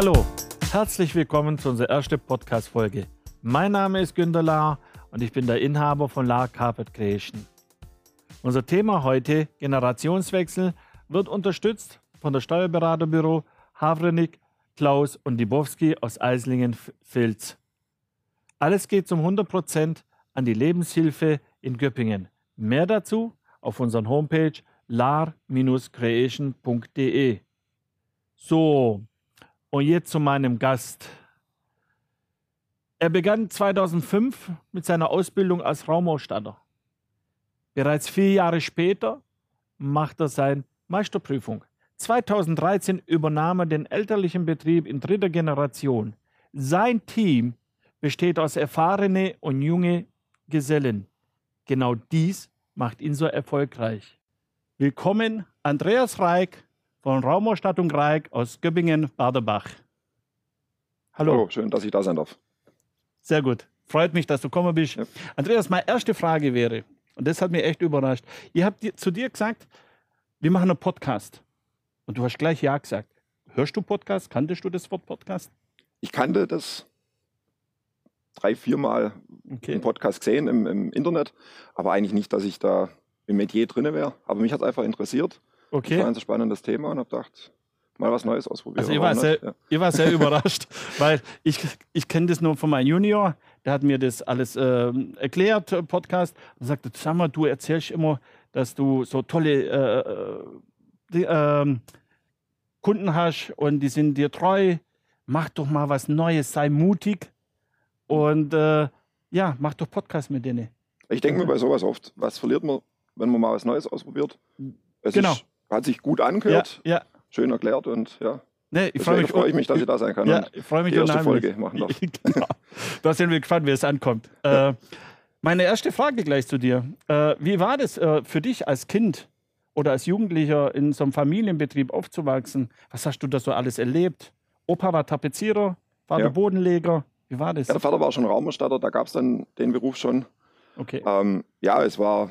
Hallo, herzlich willkommen zu unserer ersten Podcast-Folge. Mein Name ist Günter Lahr und ich bin der Inhaber von Lahr Carpet Creation. Unser Thema heute, Generationswechsel, wird unterstützt von der Steuerberaterbüro Havrenik, Klaus und Dibowski aus Eislingen-Filz. Alles geht zum 100% an die Lebenshilfe in Göppingen. Mehr dazu auf unserer Homepage lar-creation.de. So, und jetzt zu meinem Gast. Er begann 2005 mit seiner Ausbildung als Raumausstatter. Bereits vier Jahre später macht er seine Meisterprüfung. 2013 übernahm er den elterlichen Betrieb in dritter Generation. Sein Team besteht aus erfahrene und junge Gesellen. Genau dies macht ihn so erfolgreich. Willkommen, Andreas Reik von Raumausstattung Reik aus Göppingen-Baderbach. Hallo. Hallo, schön, dass ich da sein darf. Sehr gut. Freut mich, dass du gekommen bist. Ja. Andreas, meine erste Frage wäre, und das hat mich echt überrascht. Ihr habt zu dir gesagt, wir machen einen Podcast. Und du hast gleich Ja gesagt. Hörst du Podcast? Kanntest du das Wort Podcast? Ich kannte das drei, viermal okay. im Podcast gesehen, im, im, Internet, aber eigentlich nicht, dass ich da im Metier drin wäre. Aber mich hat es einfach interessiert. Okay. Ich fand ein spannendes Thema und habe gedacht, mal was Neues ausprobieren. Also ich war, sehr, ja. ich war sehr überrascht, weil ich, ich kenne das nur von meinem Junior, der hat mir das alles äh, erklärt, äh, Podcast, und sagte, sag mal, du erzählst immer, dass du so tolle äh, äh die, ähm, Kunden hast und die sind dir treu. Mach doch mal was Neues, sei mutig und äh, ja, mach doch Podcast mit denen. Ich denke mir bei sowas oft, was verliert man, wenn man mal was Neues ausprobiert? Es genau. Ist, hat sich gut angehört. Ja, ja schön erklärt und ja. Nee, ich freue mich, freu ich mich, dass ich da sein kann. Ja, ich freue mich die erste Folge machen darf. genau. Da sind wir gespannt, wie es ankommt. Äh, meine erste Frage gleich zu dir. Äh, wie war das äh, für dich als Kind oder als Jugendlicher in so einem Familienbetrieb aufzuwachsen? Was hast du da so alles erlebt? Opa war Tapezierer, Vater ja. Bodenleger. Wie war das? Ja, der Vater war schon Raumerstatter, da gab es dann den Beruf schon. Okay. Ähm, ja, es war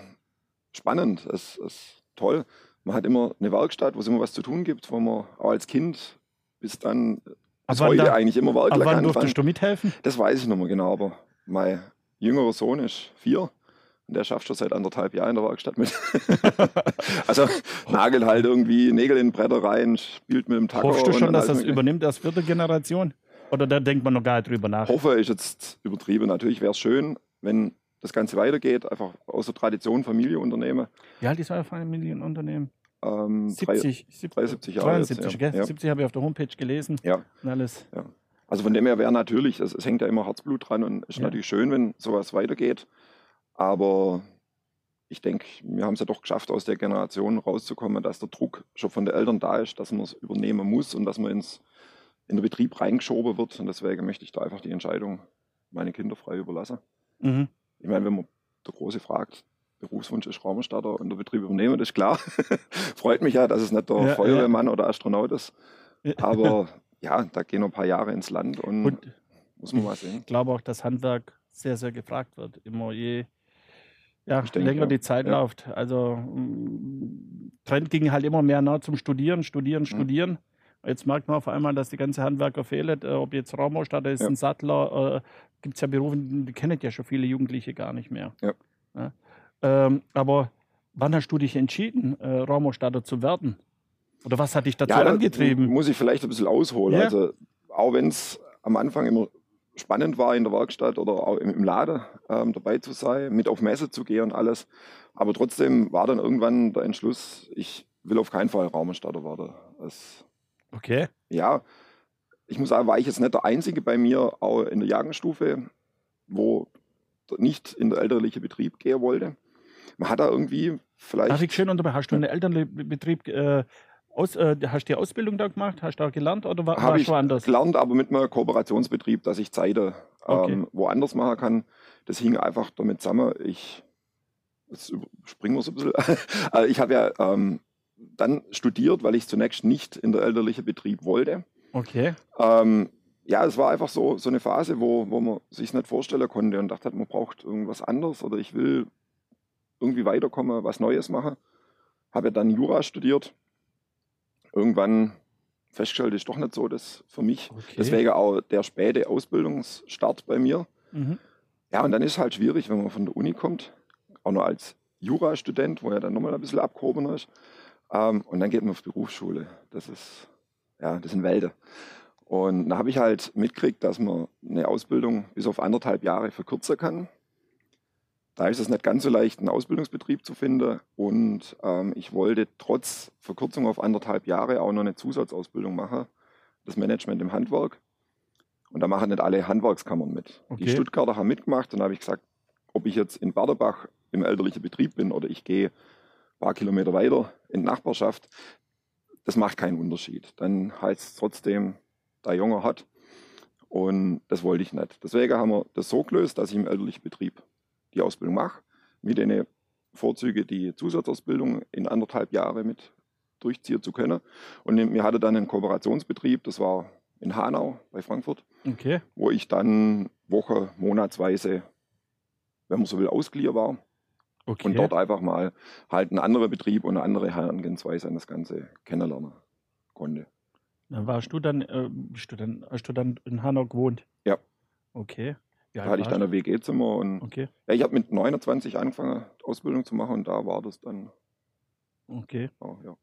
spannend, es ist toll man hat immer eine Werkstatt, wo es immer was zu tun gibt, wo man auch als Kind bis dann bis heute da, eigentlich immer Werkler kann. Wann durftest du mithelfen? Das weiß ich nicht mehr genau, aber mein jüngerer Sohn ist vier und der schafft schon seit anderthalb Jahren in der Werkstatt mit. also nagelt halt irgendwie Nägel in Bretter rein, spielt mit dem Tacker. Hoffst du schon, dass das übernimmt als vierte Generation? Oder da denkt man noch gar nicht drüber nach? Hoffe ist jetzt übertrieben. Natürlich wäre es schön, wenn das Ganze weitergeht, einfach aus der Tradition Familienunternehmen. Wie alt ist euer Familienunternehmen? Ähm, 70, 73 Jahre. 72, jetzt, ja. 70 habe ich auf der Homepage gelesen. Ja. Und alles. Ja. Also von dem her wäre natürlich, es, es, hängt ja immer Herzblut dran und ist ja. natürlich schön, wenn sowas weitergeht. Aber ich denke, wir haben es ja doch geschafft, aus der Generation rauszukommen, dass der Druck schon von den Eltern da ist, dass man es übernehmen muss und dass man ins, in den Betrieb reingeschoben wird. Und deswegen möchte ich da einfach die Entscheidung meine Kinder frei überlassen. Mhm. Ich meine, wenn man der Große fragt, Berufswunsch ist Raumerstatter und der Betrieb übernehmen, das ist klar. Freut mich ja, dass es nicht der ja, Feuerwehrmann ja. oder Astronaut ist. Aber ja, da gehen noch ein paar Jahre ins Land und, und muss man mal sehen. Ich glaube auch, dass Handwerk sehr, sehr gefragt wird. Immer je ja, denke, länger ja. die Zeit ja. läuft. Also mm, Trend ging halt immer mehr nah zum Studieren, Studieren, mhm. Jetzt merkt man auf einmal, dass die ganze Handwerker fehlen. Äh, ob jetzt Raumausstatter ist, ja. ein Sattler, äh, gibt es ja Berufe, die kennen ja schon viele Jugendliche gar nicht mehr. Ja. Ähm, aber wann hast du dich entschieden, äh, Raumausstatter zu werden? Oder was hat dich dazu ja, angetrieben? Muss ich vielleicht ein bisschen ausholen. Ja. Also, auch wenn es am Anfang immer spannend war, in der Werkstatt oder auch im, Laden ähm, dabei zu sein, mit auf Messe zu gehen und alles. Aber trotzdem war dann irgendwann der Entschluss, ich will auf keinen Fall Raumausstatter werden. Es, okay. Ja, ich muss sagen, war ich jetzt nicht der Einzige bei mir, auch in der Jagenstufe, wo nicht in der elterliche Betrieb gehen wollte man hat da irgendwie vielleicht. Darf ich schön unterbrechen? Hast du in der Elternbetrieb äh, aus, äh, hast du die Ausbildung da gemacht? Hast du da gelernt oder war, warst du woanders? gelernt, aber mit einem Kooperationsbetrieb, dass ich Zeiten ähm, okay. woanders machen kann. Das hing einfach damit zusammen. Ich, jetzt springen wir so ein bisschen. Also ich habe ja ähm, dann studiert, weil ich zunächst nicht in der elterlichen Betrieb wollte. Okay. Ähm, ja, es war einfach so, so eine Phase, wo, wo man sich nicht vorstellen konnte und dachte, man braucht irgendwas anderes oder ich will irgendwie weiterkomme, was Neues mache. Habe dann Jura studiert. Irgendwann festgestellt, ist doch nicht so das für mich. Okay. Deswegen auch der späte Ausbildungsstart bei mir. Mhm. Ja, und dann ist es halt schwierig, wenn man von der Uni kommt, auch nur als Jurastudent, wo ja dann nochmal ein bisschen abgehobener ist. Ähm, und dann geht man auf Berufsschule. Das ist, ja, das sind Welten. Und da habe ich halt mitgekriegt, dass man eine Ausbildung bis auf anderthalb Jahre verkürzen kann. Da ist es nicht ganz so leicht, einen Ausbildungsbetrieb zu finden. Und ähm, ich wollte trotz Verkürzung auf anderthalb Jahre auch noch eine Zusatzausbildung machen, das Management im Handwerk. Und da machen nicht alle Handwerkskammern mit. Okay. Die Stuttgarter haben mitgemacht und da habe ich gesagt, ob ich jetzt in Baderbach im elterlichen Betrieb bin oder ich gehe paar Kilometer weiter in Nachbarschaft, das macht keinen Unterschied. Dann heißt es trotzdem, der Junge hat. Und das wollte ich nicht. Deswegen haben wir das so gelöst, dass ich im elterlichen Betrieb die Ausbildung mache, mit den Vorzügen die Zusatzausbildung in anderthalb Jahre mit durchziehen zu können. Und wir hatten dann einen Kooperationsbetrieb, das war in Hanau bei Frankfurt, Okay. wo ich dann Woche, monatsweise, wenn man so will, ausgeliehen war Okay. und dort einfach mal halt einen anderen Betrieb und eine andere Herangehensweise an das Ganze kennenlernen konnte. Dann warst du dann, äh, bist du dann, hast du dann in Hanau gewohnt? Ja. Okay. Ja, Da hatte ich dann ein WG-Zimmer und Okay. ja, ich habe mit 29 angefangen, Ausbildung zu machen und da war das dann, Okay. oh, ja.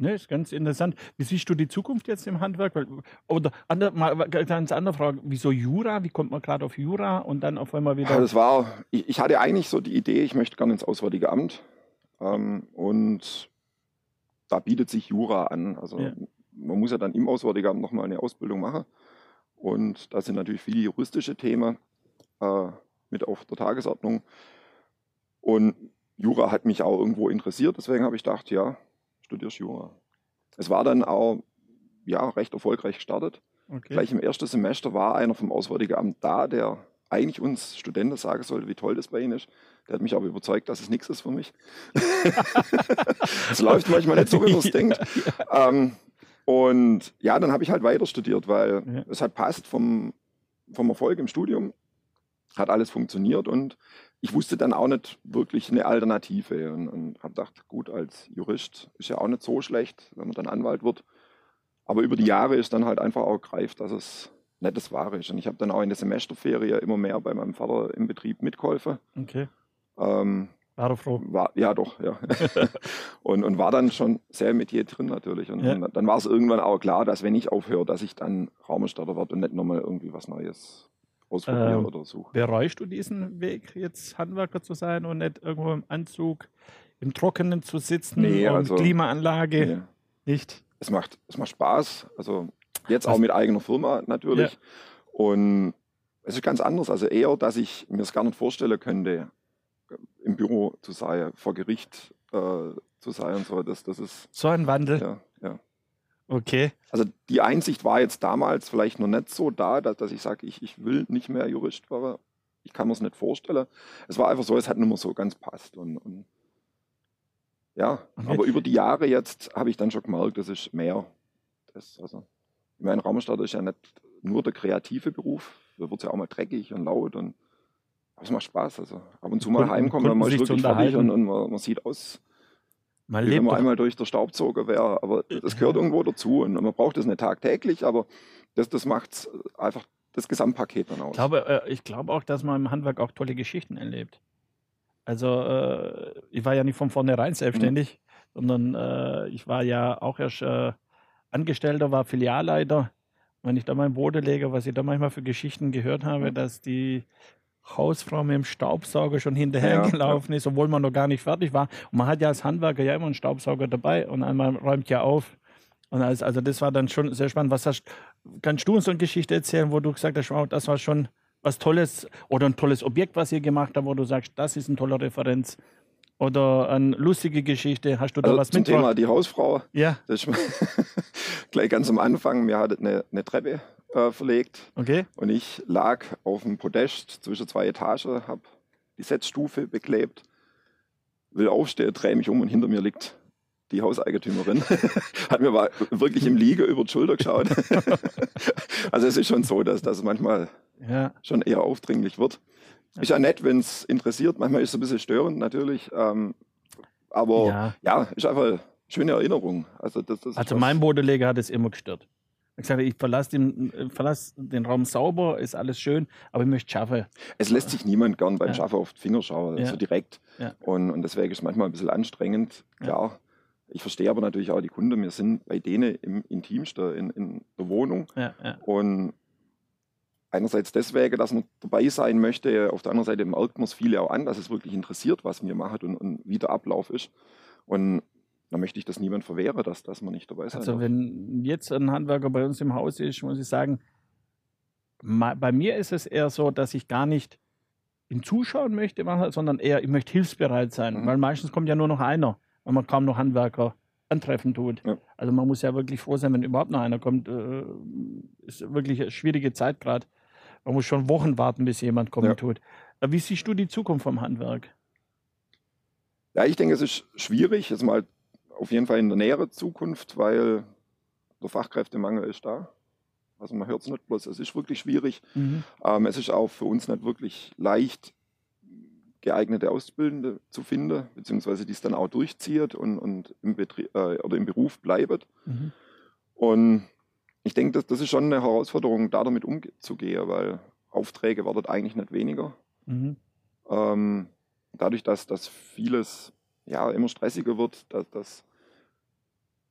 Ne, ist ganz interessant. Wie siehst du die Zukunft jetzt im Handwerk? Oder andere, mal eine ganz andere Frage. Wieso Jura? Wie kommt man gerade auf Jura und dann auf einmal wieder. Ja, das war, ich, ich hatte eigentlich so die Idee, ich möchte gerne ins Auswärtige Amt ähm, und da bietet sich Jura an. Also Ja. man muss ja dann im Auswärtigen Amt nochmal eine Ausbildung machen und da sind natürlich viele juristische Themen äh, mit auf der Tagesordnung und Jura hat mich auch irgendwo interessiert, deswegen habe ich gedacht, ja, studierst Jura. Es war dann auch ja, recht erfolgreich gestartet. okay. Gleich im ersten Semester war einer vom Auswärtigen Amt da, der eigentlich uns Studenten sagen sollte, wie toll das bei ihnen ist. Der hat mich aber überzeugt, dass es nichts ist für mich. Es läuft manchmal nicht so, wie man es denkt. Ähm, und ja, dann habe ich halt weiter studiert, weil Ja. es hat passt vom, vom Erfolg im Studium, hat alles funktioniert und ich wusste dann auch nicht wirklich eine Alternative und, und habe gedacht, gut, als Jurist ist ja auch nicht so schlecht, wenn man dann Anwalt wird. Aber über die Jahre ist dann halt einfach auch greift, dass es nicht das Wahre ist. Und ich habe dann auch in der Semesterferie immer mehr bei meinem Vater im Betrieb mitgeholfen. okay. Ähm, War er froh. war, ja, doch, ja. und, und war dann schon sehr mit je drin natürlich. Und, Ja. und dann war es irgendwann auch klar, dass wenn ich aufhöre, dass ich dann Raumerstatter werde und nicht nochmal irgendwie was Neues ausprobiere Ähm, oder suche. Bereust du diesen Weg, jetzt Handwerker zu sein und nicht irgendwo im Anzug im Trockenen zu sitzen Nee, und also- Klimaanlage? Nee. Nicht? Es, macht, es macht Spaß. Also jetzt Was- auch mit eigener Firma natürlich. Und es ist ganz anders. Also eher, dass ich mir es gar nicht vorstellen könnte, im Büro zu sein, vor Gericht äh, zu sein und so. Das, das ist, So ein Wandel. ja, ja. Okay. Also die Einsicht war jetzt damals vielleicht noch nicht so da, dass, dass ich sage, ich, ich will nicht mehr Jurist werden. Ich kann mir es nicht vorstellen. Es war einfach so, es hat nicht mehr so ganz passt. Und, und ja, Okay. aber über die Jahre jetzt habe ich dann schon gemerkt, das ist mehr. Das, also, ich meine, Raumstadt ist ja nicht nur der kreative Beruf. Da wird es ja auch mal dreckig und laut und aber es macht Spaß. Also ab und zu mal heimkommen, Kunden man ist wirklich fertig und, und man, man sieht aus, Man wie wenn lebt man doch, einmal durch der Staubsauger wäre. Aber das gehört irgendwo dazu und man braucht das nicht tagtäglich, aber das, das macht einfach das Gesamtpaket dann aus. ich glaube, äh, ich glaube auch, dass man im Handwerk auch tolle Geschichten erlebt. Also äh, ich war ja nicht von vornherein selbstständig, sondern äh, ich war ja auch erst Angestellter, war Filialleiter. Wenn ich da mein Boden lege, was ich da manchmal für Geschichten gehört habe, Ja. dass die Hausfrau mit dem Staubsauger schon Ja, hinterhergelaufen ist, obwohl man noch gar nicht fertig war. Und man hat ja als Handwerker ja immer einen Staubsauger dabei und einmal räumt ja auf. Und als, also das war dann schon sehr spannend. Was hast, kannst du uns so eine Geschichte erzählen, wo du gesagt hast, wow, das war schon was Tolles oder ein tolles Objekt, was ihr gemacht habt, wo du sagst, das ist eine tolle Referenz? Oder eine lustige Geschichte? Hast du da also was zum Thema die Hausfrau, Ja, gleich ganz am Anfang, mir hat eine, eine Treppe äh, verlegt okay. und ich lag auf dem Podest zwischen zwei Etagen, habe die Setzstufe beklebt, will aufstehen, drehe mich um und hinter mir liegt die Hauseigentümerin. Hat mir wirklich im Liege über die Schulter geschaut. also es ist schon so, dass das manchmal Ja, schon eher aufdringlich wird. Ist ja nett, wenn es interessiert. Manchmal ist es ein bisschen störend natürlich. Ähm, aber ja. ja. ist einfach schöne Erinnerung. Also, das, das also mein Bodeleger hat es immer gestört. Ich sage, ich verlasse den, äh, verlass den Raum sauber, ist alles schön, aber ich möchte schaffen. Es lässt sich niemand gern beim ja. Schaffen auf die Finger schauen, ja. so direkt. Ja. Und, und deswegen ist es manchmal ein bisschen anstrengend, klar. Ich verstehe aber natürlich auch die Kunden. Wir sind bei denen im Intimsten in, in der Wohnung. Und einerseits deswegen, dass man dabei sein möchte, auf der anderen Seite merkt man es viele auch an, dass es wirklich interessiert, was wir machen und, und wie der Ablauf ist. Und da möchte ich das niemand verwehren, dass, dass man nicht dabei sein Also darf. wenn jetzt ein Handwerker bei uns im Haus ist, muss ich sagen, bei mir ist es eher so, dass ich gar nicht ihm zuschauen möchte, sondern eher, ich möchte hilfsbereit sein, mhm. weil meistens kommt ja nur noch einer, wenn man kaum noch Handwerker antreffen tut. Ja. Also man muss ja wirklich froh sein, wenn überhaupt noch einer kommt. Äh, ist wirklich eine schwierige Zeit gerade. Man muss schon Wochen warten, bis jemand kommen ja. tut. Äh, wie siehst du die Zukunft vom Handwerk? Ja, ich denke, es ist schwierig, jetzt mal auf jeden Fall in der näheren Zukunft, weil der Fachkräftemangel ist da. Also man hört es nicht bloß, es ist wirklich schwierig. Mhm. Ähm, es ist auch für uns nicht wirklich leicht, geeignete Auszubildende zu finden, beziehungsweise die es dann auch durchzieht und, und im, äh, oder im Beruf bleibt. Mhm. Und ich denke, das, das ist schon eine Herausforderung, da damit umzugehen, weil Aufträge werden eigentlich nicht weniger. Mhm. Ähm, dadurch, dass, dass vieles ja, immer stressiger wird, dass, dass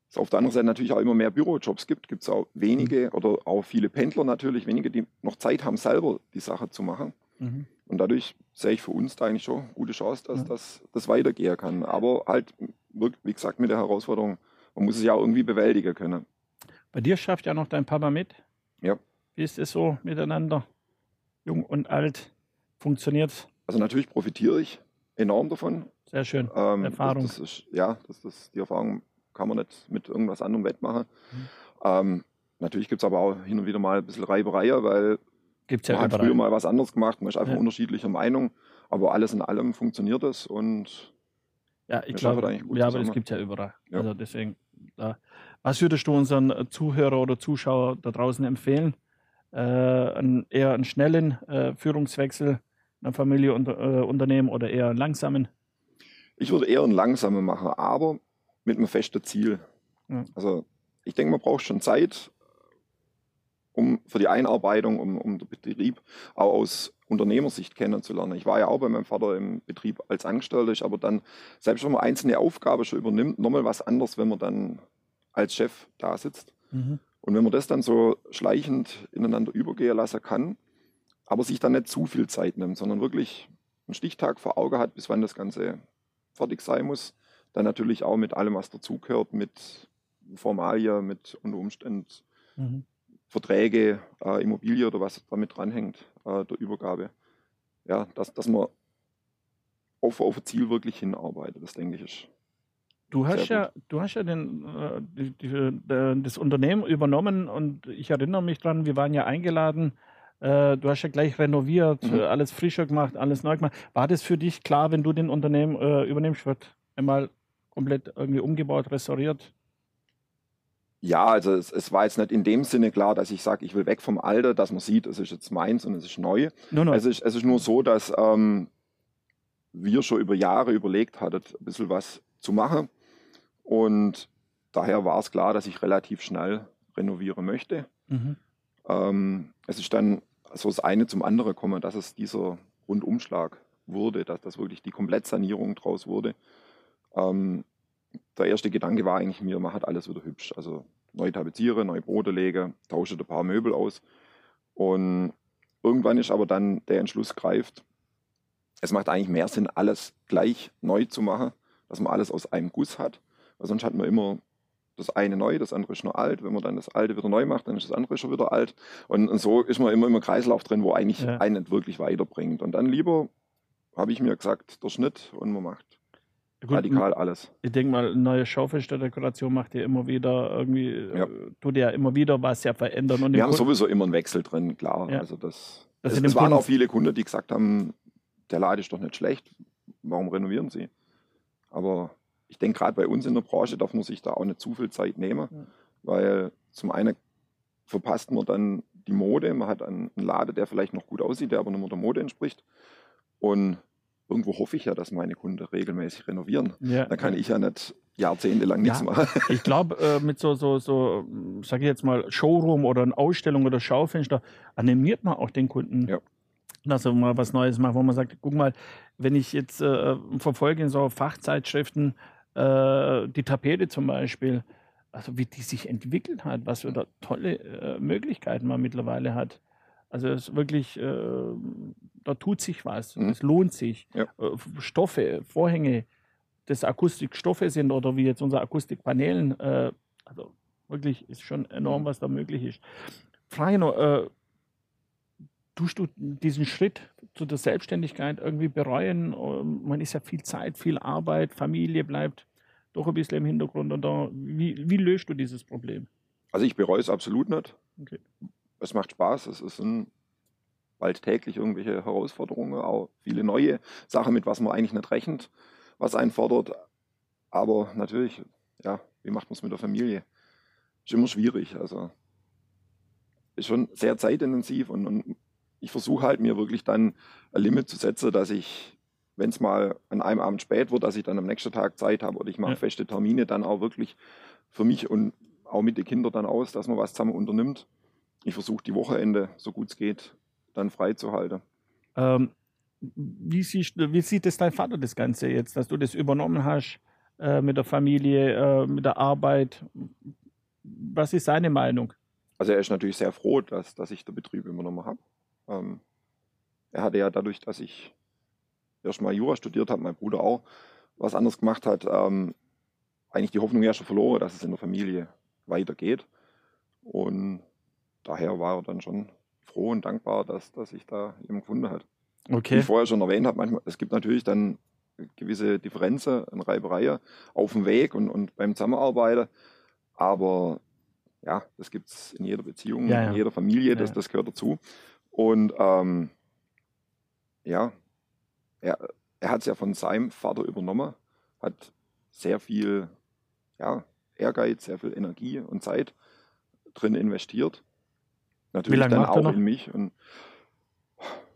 es auf der anderen Seite natürlich auch immer mehr Bürojobs gibt, gibt es auch wenige mhm. oder auch viele Pendler natürlich, wenige, die noch Zeit haben, selber die Sache zu machen. Mhm. Und dadurch sehe ich für uns da eigentlich schon gute Chance, dass ja. das, das weitergehen kann. Aber halt, wie gesagt, mit der Herausforderung, man muss es ja auch irgendwie bewältigen können. Bei dir schafft ja noch dein Papa mit. Ja. Wie ist es so miteinander? Jung und alt? Funktioniert Also natürlich profitiere ich enorm davon. Sehr schön. Ähm, Erfahrung. Das, das ist, ja, das, das, die Erfahrung kann man nicht mit irgendwas anderem wettmachen. Mhm. Ähm, natürlich gibt es aber auch hin und wieder mal ein bisschen Reiberei, weil Gibt's ja man hat früher mal was anderes gemacht, man ist einfach ja. unterschiedlicher Meinung, aber alles in allem funktioniert es und ja, ich glaube, ja, aber es gibt ja überall. Ja. Also deswegen, da. was würdest du unseren Zuhörer oder Zuschauer da draußen empfehlen? Äh, einen, eher einen schnellen äh, Führungswechsel einer Familie unter, äh, unternehmen oder eher einen langsamen? Ich würde eher einen langsamen machen, aber mit einem festen Ziel. Ja. Also ich denke, man braucht schon Zeit um für die Einarbeitung, um, um den Betrieb auch aus Unternehmersicht kennenzulernen. Ich war ja auch bei meinem Vater im Betrieb als Angestellter, aber dann, selbst wenn man einzelne Aufgaben schon übernimmt, nochmal was anderes, wenn man dann als Chef da sitzt. Mhm. Und wenn man das dann so schleichend ineinander übergehen lassen kann, aber sich dann nicht zu viel Zeit nimmt, sondern wirklich einen Stichtag vor Auge hat, bis wann das Ganze fertig sein muss, dann natürlich auch mit allem, was dazugehört, mit Formalie, mit unter Umständen mhm. Verträge, äh, Immobilie oder was damit dranhängt, äh, der Übergabe. Ja, dass, dass man auf, auf ein Ziel wirklich hinarbeitet, das denke ich ist. Du hast ja, du hast ja den, äh, die, die, das Unternehmen übernommen und ich erinnere mich dran, wir waren ja eingeladen. Äh, du hast ja gleich renoviert, mhm. alles frischer gemacht, alles neu gemacht. War das für dich klar, wenn du den Unternehmen äh, übernimmst, wird einmal komplett irgendwie umgebaut, restauriert? Ja, also es, es, war jetzt nicht in dem Sinne klar, dass ich sage, ich will weg vom Alter, dass man sieht, es ist jetzt meins und es ist neu. No, no. Es, ist, es ist nur so, dass ähm, wir schon über Jahre überlegt hatten, ein bisschen was zu machen. Und daher war es klar, dass ich relativ schnell renovieren möchte. Mhm. Ähm, es ist dann so das eine zum anderen gekommen, dass es dieser Rundumschlag wurde, dass das wirklich die Komplettsanierung draus wurde. Ähm, der erste Gedanke war eigentlich mir, man hat alles wieder hübsch. Also neu tapeziere, neue Brote lege, tausche ein paar Möbel aus. Und irgendwann ist aber dann der Entschluss greift, es macht eigentlich mehr Sinn, alles gleich neu zu machen, dass man alles aus einem Guss hat. Weil sonst hat man immer das eine neu, das andere ist nur alt. Wenn man dann das alte wieder neu macht, dann ist das andere schon wieder alt. Und, und so ist man immer im Kreislauf drin, wo eigentlich ja. einen nicht wirklich weiterbringt. Und dann lieber habe ich mir gesagt, der Schnitt und man macht Gut, radikal alles. Ich denke mal, neue Schaufensterdekoration macht ja immer wieder irgendwie, ja. Äh, tut ja immer wieder was ja verändern. Und Wir haben Kunden sowieso immer einen Wechsel drin, klar. Ja. Also das, das es, es waren auch viele Kunden, die gesagt haben, der Laden ist doch nicht schlecht, warum renovieren sie? Aber ich denke, gerade bei uns in der Branche darf man sich da auch nicht zu viel Zeit nehmen, ja. weil zum einen verpasst man dann die Mode, man hat einen Laden, der vielleicht noch gut aussieht, der aber nicht mehr der Mode entspricht. Und irgendwo hoffe ich ja, dass meine Kunden regelmäßig renovieren. Ja. Dann kann ich ja nicht jahrzehntelang nichts Ja. machen. Ich glaube, äh, mit so, so, so, sage ich jetzt mal, Showroom oder eine Ausstellung oder Schaufenster animiert man auch den Kunden, Ja. dass er mal was Neues macht, wo man sagt, guck mal, wenn ich jetzt äh, verfolge in so Fachzeitschriften äh, die Tapete zum Beispiel, also wie die sich entwickelt hat, was für tolle äh, Möglichkeiten man mittlerweile hat. Also es ist wirklich, äh, da tut sich was, Mhm. es lohnt sich. Ja. Äh, Stoffe, Vorhänge, das Akustikstoffe sind oder wie jetzt unsere Akustikpanelen, äh, also wirklich ist schon enorm, was da möglich ist. Frage noch, äh, tust du diesen Schritt zu der Selbstständigkeit irgendwie bereuen? Ähm, Man ist ja viel Zeit, viel Arbeit, Familie bleibt doch ein bisschen im Hintergrund. Und da, wie, wie löst du dieses Problem? Also ich bereue es absolut nicht. Okay. Es macht Spaß. Es ist ein, bald täglich irgendwelche Herausforderungen, auch viele neue Sachen, mit was man eigentlich nicht rechnet, was einen fordert. Aber natürlich, ja, wie macht man es mit der Familie? Ist immer schwierig. Also ist schon sehr zeitintensiv und, und ich versuche halt mir wirklich dann ein Limit zu setzen, dass ich, wenn es mal an einem Abend spät wird, dass ich dann am nächsten Tag Zeit habe oder ich mache Ja. feste Termine dann auch wirklich für mich und auch mit den Kindern dann aus, dass man was zusammen unternimmt. Ich versuche die Wochenende, so gut es geht, dann freizuhalten. Ähm, wie, siehst, wie sieht es dein Vater das Ganze jetzt, dass du das übernommen hast äh, mit der Familie, äh, mit der Arbeit? Was ist seine Meinung? Also er ist natürlich sehr froh, dass, dass ich den Betrieb übernommen habe. Ähm, er hatte ja dadurch, dass ich erstmal Jura studiert habe, mein Bruder auch was anderes gemacht hat, ähm, eigentlich die Hoffnung ja schon verloren, dass es in der Familie weitergeht. Und daher war er dann schon froh und dankbar, dass, dass ich da jemanden gefunden hat. Wie Okay. ich vorher schon erwähnt habe, manchmal, es gibt natürlich dann gewisse Differenzen und Reibereien auf dem Weg und, und beim Zusammenarbeiten. Aber ja, das gibt es in jeder Beziehung, Ja, ja. in jeder Familie, das, das gehört dazu. Und ähm, ja, er, er hat es ja von seinem Vater übernommen, hat sehr viel ja, Ehrgeiz, sehr viel Energie und Zeit drin investiert. Natürlich lange dann auch noch? in mich. Und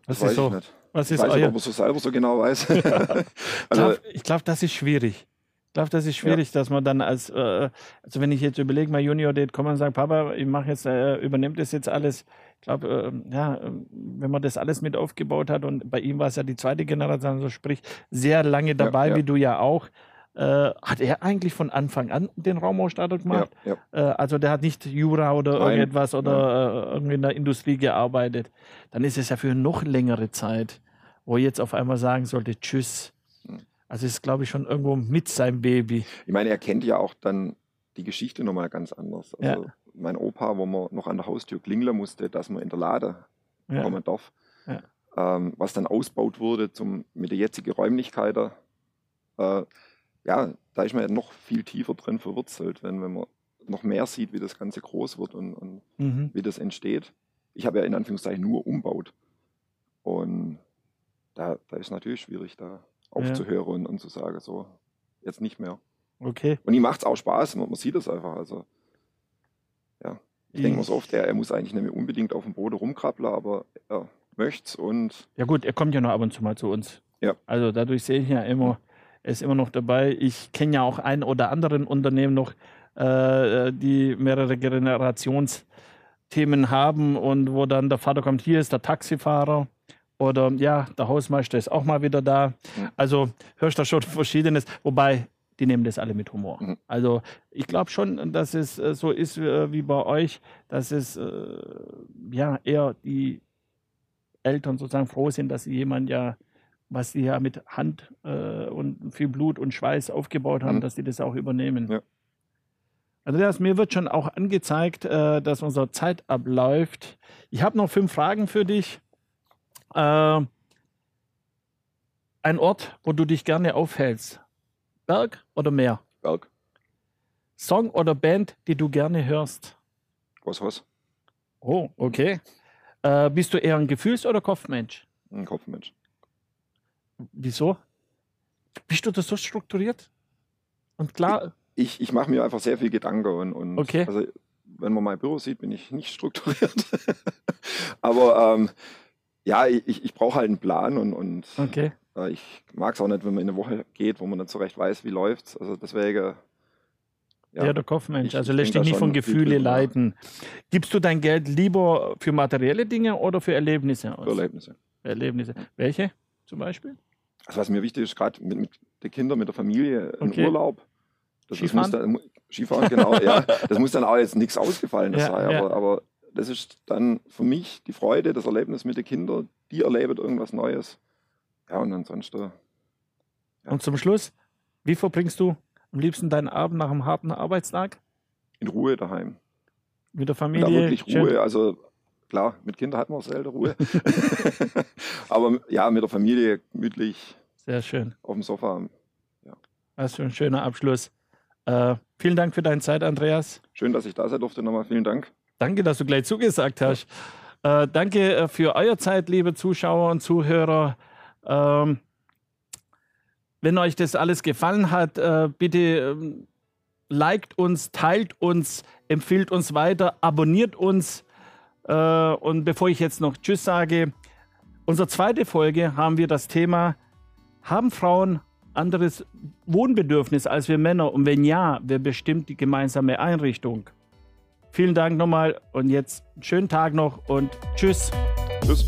weiß ist so? ich nicht. Was Ich ist weiß nicht, ob er so selber so genau weiß. Ich also, glaube, glaub, das ist schwierig. Ich glaube, das ist schwierig, dass man dann als, äh, also wenn ich jetzt überlege, mein Junior Date kommen und sagt, Papa, ich mache jetzt, äh, übernimmt das jetzt alles. Ich glaube, äh, ja, äh, wenn man das alles mit aufgebaut hat und bei ihm war es ja die zweite Generation, also sprich sehr lange dabei, ja. wie du ja auch, äh, hat er eigentlich von Anfang an den Raumausstatter ja, gemacht? ja. Äh, also der hat nicht Jura oder Nein, irgendetwas oder äh, irgendwie in der Industrie gearbeitet. Dann ist es ja für noch längere Zeit, wo er jetzt auf einmal sagen sollte, tschüss. Also es ist, glaube ich, schon irgendwo mit seinem Baby. Ich meine, er kennt ja auch dann die Geschichte nochmal ganz anders. Ja. Also mein Opa, wo man noch an der Haustür klingeln musste, dass man in der Lade Ja. kommen darf, Ja. ähm, was dann ausgebaut wurde zum, mit der jetzigen Räumlichkeiten. Ja, da ist man ja noch viel tiefer drin verwurzelt, wenn, wenn man noch mehr sieht, wie das Ganze groß wird und, und Mhm. wie das entsteht. Ich habe ja in Anführungszeichen nur umbaut. Und da, da ist natürlich schwierig, da aufzuhören und, und zu sagen, so, jetzt nicht mehr. Okay. Und ihm macht es auch Spaß, man, man sieht es einfach. Also, ja, ich denke mir so oft, er, er muss eigentlich nicht mehr unbedingt auf dem Boden rumkrabbeln, aber er möchte und Ja gut, er kommt ja noch ab und zu mal zu uns. Ja. Also dadurch sehe ich ja immer, er ist immer noch dabei. Ich kenne ja auch einen oder anderen Unternehmen noch, äh, die mehrere Generationsthemen haben und wo dann der Vater kommt, hier ist der Taxifahrer oder ja, der Hausmeister ist auch mal wieder da. Also hörst du schon Verschiedenes, wobei die nehmen das alle mit Humor. Mhm. Also ich glaube schon, dass es äh, so ist äh, wie bei euch, dass es äh, ja eher die Eltern sozusagen froh sind, dass sie jemand ja, was sie ja mit Hand äh, und viel Blut und Schweiß aufgebaut haben, Mhm. dass die das auch übernehmen. Ja. Andreas, mir wird schon auch angezeigt, äh, dass unsere Zeit abläuft. Ich habe noch fünf Fragen für dich. Äh, ein Ort, wo du dich gerne aufhältst. Berg oder Meer? Berg, Song oder Band, die du gerne hörst? was was? Oh, okay. Äh, bist du eher ein Gefühls- oder Kopfmensch? Ein Kopfmensch. Wieso? Bist du da so strukturiert? Und klar, Ich, ich mache mir einfach sehr viel Gedanken und, und Okay. also, wenn man mein Büro sieht, bin ich nicht strukturiert. aber ähm, ja, ich, ich brauche halt einen Plan und, und okay. Äh, Ich mag es auch nicht, wenn man in eine Woche geht, wo man nicht so recht weiß, wie läuft's. Also deswegen Ja, ja der Kopfmensch. Also lässt dich nicht von Gefühle leiten. Gibst du dein Geld lieber für materielle Dinge oder für Erlebnisse aus? Für Erlebnisse. Erlebnisse. Welche zum Beispiel? Also was mir wichtig ist, gerade mit, mit den Kindern, mit der Familie, okay. Urlaub. Das, Skifahren? Das muss dann, Skifahren, genau. ja, das muss dann auch jetzt nichts Ausgefallenes ja, sein. Aber, ja. aber das ist dann für mich die Freude, das Erlebnis mit den Kindern. Die erleben irgendwas Neues. Ja, und ansonsten. Ja. Und zum Schluss, wie verbringst du am liebsten deinen Abend nach einem harten Arbeitstag? In Ruhe daheim. Mit der Familie? Da wirklich Ruhe. Schön. Also klar, mit Kindern hat man selten Ruhe. Aber ja, mit der Familie gemütlich. Sehr schön. Auf dem Sofa. Ja. Das ist ein schöner Abschluss. Äh, vielen Dank für deine Zeit, Andreas. Schön, dass ich da sein durfte. Nochmal vielen Dank. Danke, dass du gleich zugesagt hast. Ja. Äh, danke äh, für eure Zeit, liebe Zuschauer und Zuhörer. Ähm, wenn euch das alles gefallen hat, äh, bitte ähm, liked uns, teilt uns, empfiehlt uns weiter, abonniert uns. Äh, und bevor ich jetzt noch Tschüss sage, unsere zweite Folge haben wir das Thema, haben Frauen anderes Wohnbedürfnis als wir Männer? Und wenn ja, wer bestimmt die gemeinsame Einrichtung? Vielen Dank nochmal und jetzt schönen Tag noch und tschüss. Tschüss.